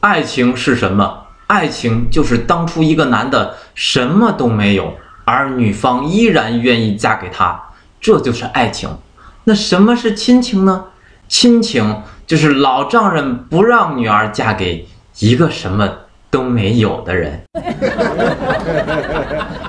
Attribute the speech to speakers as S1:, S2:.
S1: 爱情是什么？爱情就是当初一个男的什么都没有而女方依然愿意嫁给他这就是爱情。那什么是亲情呢？亲情就是老丈人不让女儿嫁给一个什么都没有的人。